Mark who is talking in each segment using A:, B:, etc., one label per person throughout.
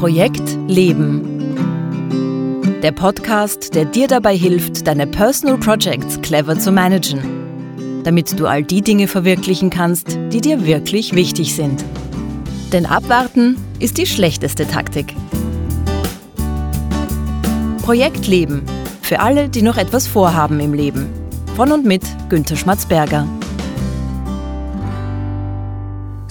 A: Projekt Leben. Der Podcast, der dir dabei hilft, deine Personal Projects clever zu managen, damit du all die Dinge verwirklichen kannst, die dir wirklich wichtig sind. Denn abwarten ist die schlechteste Taktik. Projekt Leben. Für alle, die noch etwas vorhaben im Leben. Von und mit Günter Schmatzberger.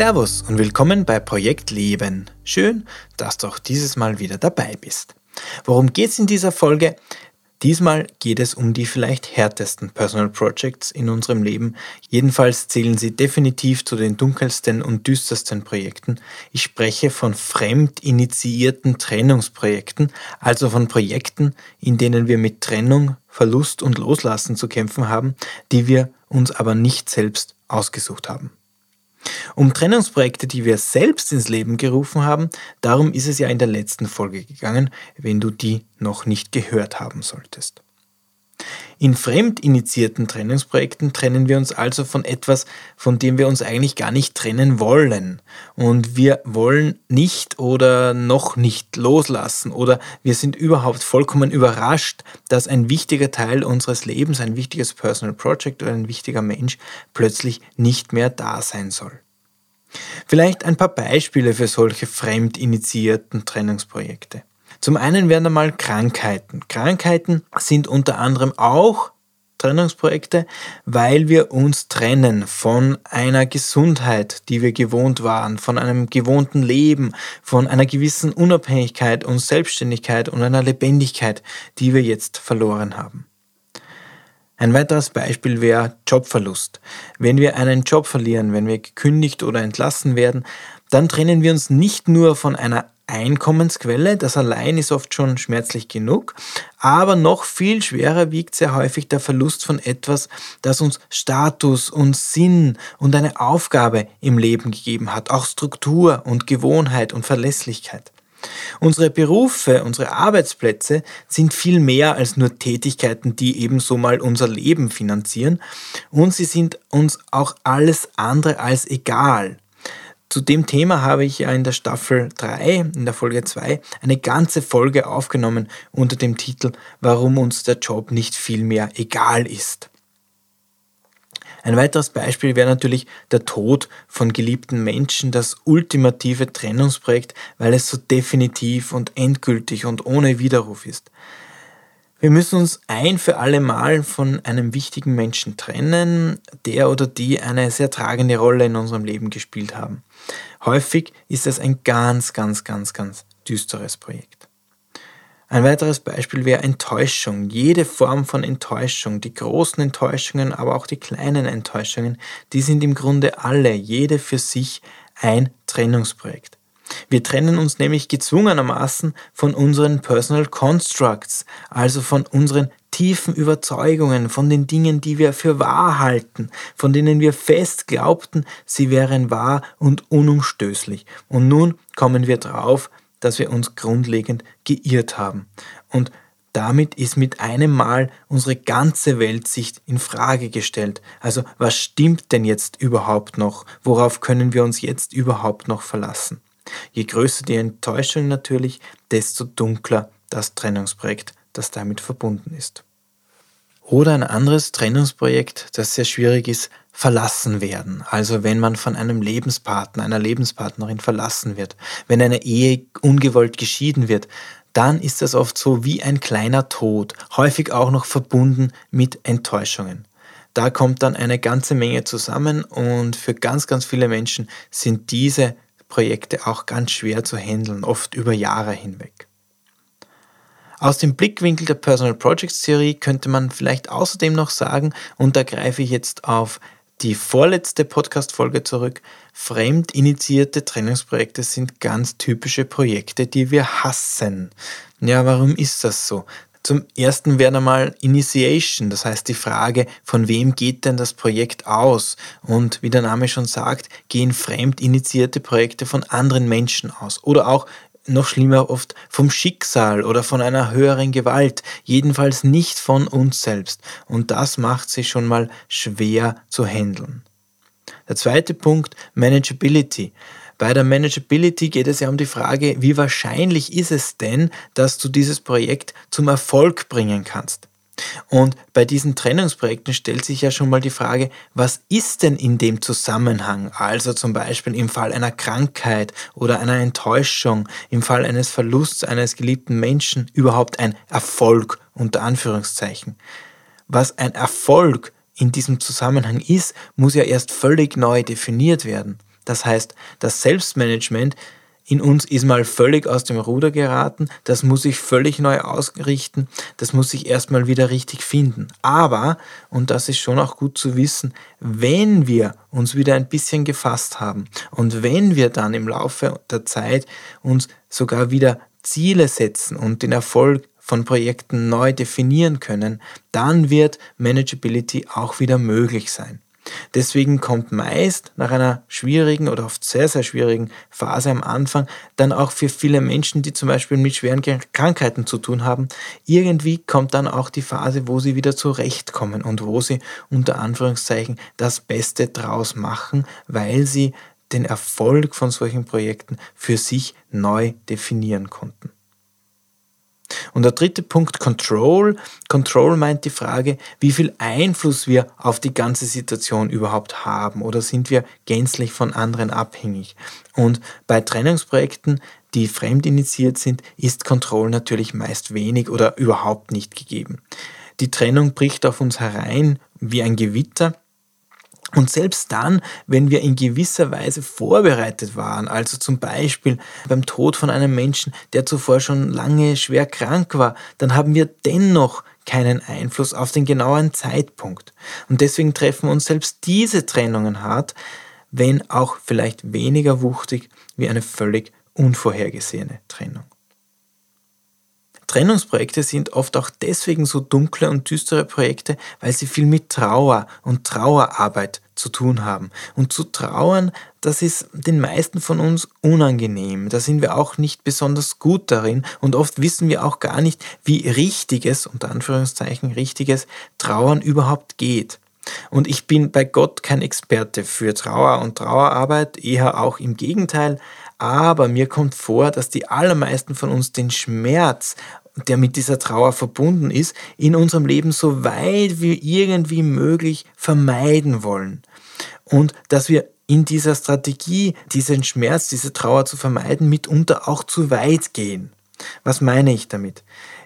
B: Servus und willkommen bei Projekt Leben. Schön, dass du auch dieses Mal wieder dabei bist. Worum geht es in dieser Folge? Diesmal geht es um die vielleicht härtesten Personal Projects in unserem Leben. Jedenfalls zählen sie definitiv zu den dunkelsten und düstersten Projekten. Ich spreche von fremd initiierten Trennungsprojekten, also von Projekten, in denen wir mit Trennung, Verlust und Loslassen zu kämpfen haben, die wir uns aber nicht selbst ausgesucht haben. Um Trennungsprojekte, die wir selbst ins Leben gerufen haben, darum ist es ja in der letzten Folge gegangen, wenn du die noch nicht gehört haben solltest. In fremd initiierten Trennungsprojekten trennen wir uns also von etwas, von dem wir uns eigentlich gar nicht trennen wollen. Und wir wollen nicht oder noch nicht loslassen oder wir sind überhaupt vollkommen überrascht, dass ein wichtiger Teil unseres Lebens, ein wichtiges Personal Project oder ein wichtiger Mensch plötzlich nicht mehr da sein soll. Vielleicht ein paar Beispiele für solche fremd initiierten Trennungsprojekte. Zum einen werden einmal Krankheiten. Krankheiten sind unter anderem auch Trennungsprojekte, weil wir uns trennen von einer Gesundheit, die wir gewohnt waren, von einem gewohnten Leben, von einer gewissen Unabhängigkeit und Selbstständigkeit und einer Lebendigkeit, die wir jetzt verloren haben. Ein weiteres Beispiel wäre Jobverlust. Wenn wir einen Job verlieren, wenn wir gekündigt oder entlassen werden, dann trennen wir uns nicht nur von einer Einkommensquelle. Das allein ist oft schon schmerzlich genug. Aber noch viel schwerer wiegt sehr häufig der Verlust von etwas, das uns Status und Sinn und eine Aufgabe im Leben gegeben hat. Auch Struktur und Gewohnheit und Verlässlichkeit. Unsere Berufe, unsere Arbeitsplätze sind viel mehr als nur Tätigkeiten, die ebenso mal unser Leben finanzieren. Und sie sind uns auch alles andere als egal. Zu dem Thema habe ich ja in der Staffel 3, in der Folge 2, eine ganze Folge aufgenommen unter dem Titel Warum uns der Job nicht viel mehr egal ist. Ein weiteres Beispiel wäre natürlich der Tod von geliebten Menschen, das ultimative Trennungsprojekt, weil es so definitiv und endgültig und ohne Widerruf ist. Wir müssen uns ein für alle Mal von einem wichtigen Menschen trennen, der oder die eine sehr tragende Rolle in unserem Leben gespielt haben. Häufig ist es ein ganz, ganz, ganz, ganz düsteres Projekt. Ein weiteres Beispiel wäre Enttäuschung. Jede Form von Enttäuschung, die großen Enttäuschungen, aber auch die kleinen Enttäuschungen, die sind im Grunde alle, jede für sich, ein Trennungsprojekt. Wir trennen uns nämlich gezwungenermaßen von unseren Personal Constructs, also von unseren tiefen Überzeugungen, von den Dingen, die wir für wahr halten, von denen wir fest glaubten, sie wären wahr und unumstößlich. Und nun kommen wir drauf, dass wir uns grundlegend geirrt haben. Und damit ist mit einem Mal unsere ganze Weltsicht in Frage gestellt. Also was stimmt denn jetzt überhaupt noch? Worauf können wir uns jetzt überhaupt noch verlassen? Je größer die Enttäuschung natürlich, desto dunkler das Trennungsprojekt, das damit verbunden ist. Oder ein anderes Trennungsprojekt, das sehr schwierig ist, verlassen werden. Also wenn man von einem Lebenspartner, einer Lebenspartnerin verlassen wird, wenn eine Ehe ungewollt geschieden wird, dann ist das oft so wie ein kleiner Tod, häufig auch noch verbunden mit Enttäuschungen. Da kommt dann eine ganze Menge zusammen und für ganz, ganz viele Menschen sind diese Projekte auch ganz schwer zu handeln, oft über Jahre hinweg. Aus dem Blickwinkel der Personal Projects Theorie könnte man vielleicht außerdem noch sagen, und da greife ich jetzt auf die vorletzte Podcast-Folge zurück. Fremd initiierte Trainingsprojekte sind ganz typische Projekte, die wir hassen. Ja, warum ist das so? Zum ersten wäre einmal Initiation, das heißt die Frage, von wem geht denn das Projekt aus? Und wie der Name schon sagt, gehen fremd initiierte Projekte von anderen Menschen aus. Oder auch noch schlimmer oft vom Schicksal oder von einer höheren Gewalt, jedenfalls nicht von uns selbst. Und das macht sie schon mal schwer zu handeln. Der zweite Punkt, Manageability. Bei der Manageability geht es ja um die Frage, wie wahrscheinlich ist es denn, dass du dieses Projekt zum Erfolg bringen kannst. Und bei diesen Trennungsprojekten stellt sich ja schon mal die Frage, was ist denn in dem Zusammenhang, also zum Beispiel im Fall einer Krankheit oder einer Enttäuschung, im Fall eines Verlusts eines geliebten Menschen überhaupt ein Erfolg unter Anführungszeichen. Was ein Erfolg in diesem Zusammenhang ist, muss ja erst völlig neu definiert werden. Das heißt, das Selbstmanagement in uns ist mal völlig aus dem Ruder geraten, das muss sich völlig neu ausrichten, das muss sich erstmal wieder richtig finden. Aber, und das ist schon auch gut zu wissen, wenn wir uns wieder ein bisschen gefasst haben und wenn wir dann im Laufe der Zeit uns sogar wieder Ziele setzen und den Erfolg von Projekten neu definieren können, dann wird Manageability auch wieder möglich sein. Deswegen kommt meist nach einer schwierigen oder oft sehr, sehr schwierigen Phase am Anfang dann auch für viele Menschen, die zum Beispiel mit schweren Krankheiten zu tun haben, irgendwie kommt dann auch die Phase, wo sie wieder zurechtkommen und wo sie unter Anführungszeichen das Beste draus machen, weil sie den Erfolg von solchen Projekten für sich neu definieren konnten. Und der dritte Punkt, Control. Control meint die Frage, wie viel Einfluss wir auf die ganze Situation überhaupt haben oder sind wir gänzlich von anderen abhängig. Und bei Trennungsprojekten, die fremdinitiiert sind, ist Control natürlich meist wenig oder überhaupt nicht gegeben. Die Trennung bricht auf uns herein wie ein Gewitter und selbst dann, wenn wir in gewisser Weise vorbereitet waren, also zum Beispiel beim Tod von einem Menschen, der zuvor schon lange schwer krank war, dann haben wir dennoch keinen Einfluss auf den genauen Zeitpunkt. Und deswegen treffen uns selbst diese Trennungen hart, wenn auch vielleicht weniger wuchtig wie eine völlig unvorhergesehene Trennung. Trennungsprojekte sind oft auch deswegen so dunkle und düstere Projekte, weil sie viel mit Trauer und Trauerarbeit zu tun haben. Und zu trauern, das ist den meisten von uns unangenehm. Da sind wir auch nicht besonders gut darin und oft wissen wir auch gar nicht, wie richtiges, unter Anführungszeichen richtiges Trauern überhaupt geht. Und ich bin bei Gott kein Experte für Trauer und Trauerarbeit, eher auch im Gegenteil, aber mir kommt vor, dass die allermeisten von uns den Schmerz der mit dieser Trauer verbunden ist, in unserem Leben so weit wie irgendwie möglich vermeiden wollen. Und dass wir in dieser Strategie, diesen Schmerz, diese Trauer zu vermeiden, mitunter auch zu weit gehen. Was meine ich damit?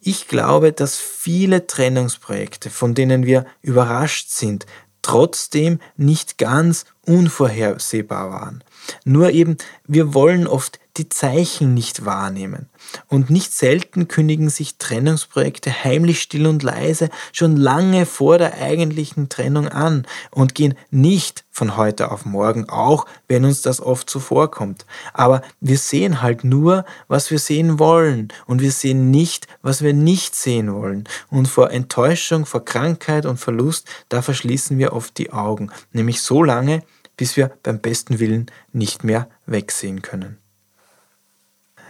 B: Ich glaube, dass viele Trennungsprojekte, von denen wir überrascht sind, trotzdem nicht ganz unvorhersehbar waren. Nur eben, wir wollen oft die Zeichen nicht wahrnehmen. Und nicht selten kündigen sich Trennungsprojekte heimlich still und leise schon lange vor der eigentlichen Trennung an und gehen nicht von heute auf morgen, auch wenn uns das oft so vorkommt. Aber wir sehen halt nur, was wir sehen wollen und wir sehen nicht, was wir nicht sehen wollen. Und vor Enttäuschung, vor Krankheit und Verlust, da verschließen wir oft die Augen, nämlich so lange, bis wir beim besten Willen nicht mehr wegsehen können.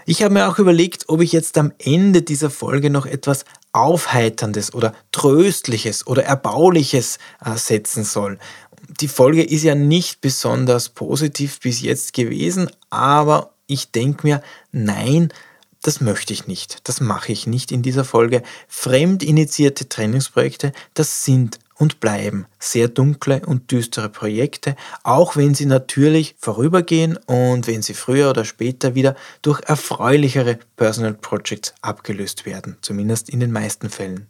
B: Ich habe mir auch überlegt, ob ich jetzt am Ende dieser Folge noch etwas Aufheiterndes oder Tröstliches oder Erbauliches äh, setzen soll. Die Folge ist ja nicht besonders positiv bis jetzt gewesen, aber ich denke mir, nein, das möchte ich nicht. Das mache ich nicht in dieser Folge. Fremdinitiierte Trainingsprojekte, das sind und bleiben sehr dunkle und düstere Projekte, auch wenn sie natürlich vorübergehen und wenn sie früher oder später wieder durch erfreulichere Personal Projects abgelöst werden, zumindest in den meisten Fällen.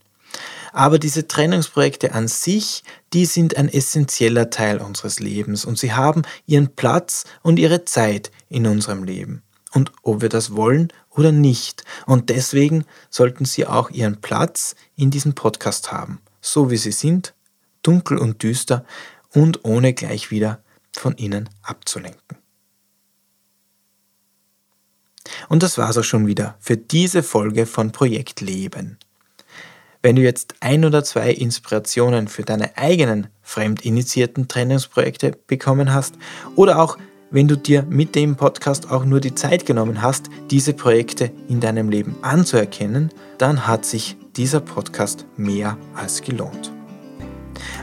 B: Aber diese Trennungsprojekte an sich, die sind ein essentieller Teil unseres Lebens und sie haben ihren Platz und ihre Zeit in unserem Leben. Und ob wir das wollen oder nicht. Und deswegen sollten sie auch ihren Platz in diesem Podcast haben, so wie sie sind dunkel und düster und ohne gleich wieder von ihnen abzulenken. Und das war's auch schon wieder für diese Folge von Projekt Leben. Wenn du jetzt ein oder zwei Inspirationen für deine eigenen fremdinitiierten Trainingsprojekte bekommen hast oder auch wenn du dir mit dem Podcast auch nur die Zeit genommen hast, diese Projekte in deinem Leben anzuerkennen, dann hat sich dieser Podcast mehr als gelohnt.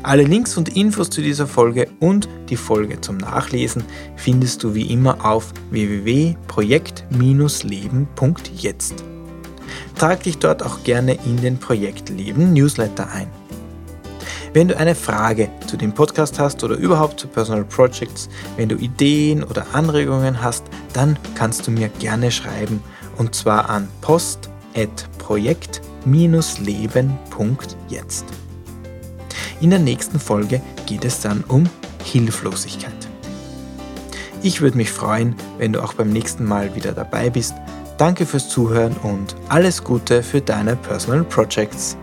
B: Alle Links und Infos zu dieser Folge und die Folge zum Nachlesen findest du wie immer auf www.projekt-leben.jetzt. Trag dich dort auch gerne in den Projekt Leben Newsletter ein. Wenn du eine Frage zu dem Podcast hast oder überhaupt zu Personal Projects, wenn du Ideen oder Anregungen hast, dann kannst du mir gerne schreiben und zwar an post.projekt-leben.jetzt. In der nächsten Folge geht es dann um Hilflosigkeit. Ich würde mich freuen, wenn du auch beim nächsten Mal wieder dabei bist. Danke fürs Zuhören und alles Gute für deine Personal Projects.